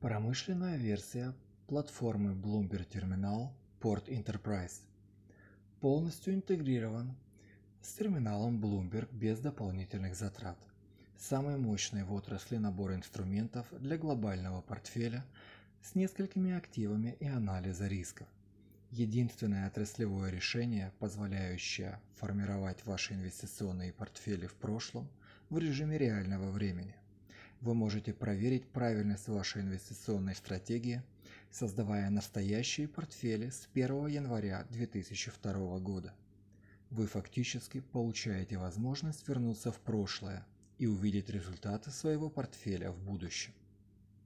Промышленная версия платформы Bloomberg Terminal Port Enterprise полностью интегрирован с терминалом Bloomberg без дополнительных затрат. Самый мощный в отрасли набор инструментов для глобального портфеля с несколькими активами и анализа рисков. Единственное отраслевое решение, позволяющее формировать ваши инвестиционные портфели в прошлом в режиме реального времени – вы можете проверить правильность вашей инвестиционной стратегии, создавая настоящие портфели с 1 января 2002 года. Вы фактически получаете возможность вернуться в прошлое и увидеть результаты своего портфеля в будущем.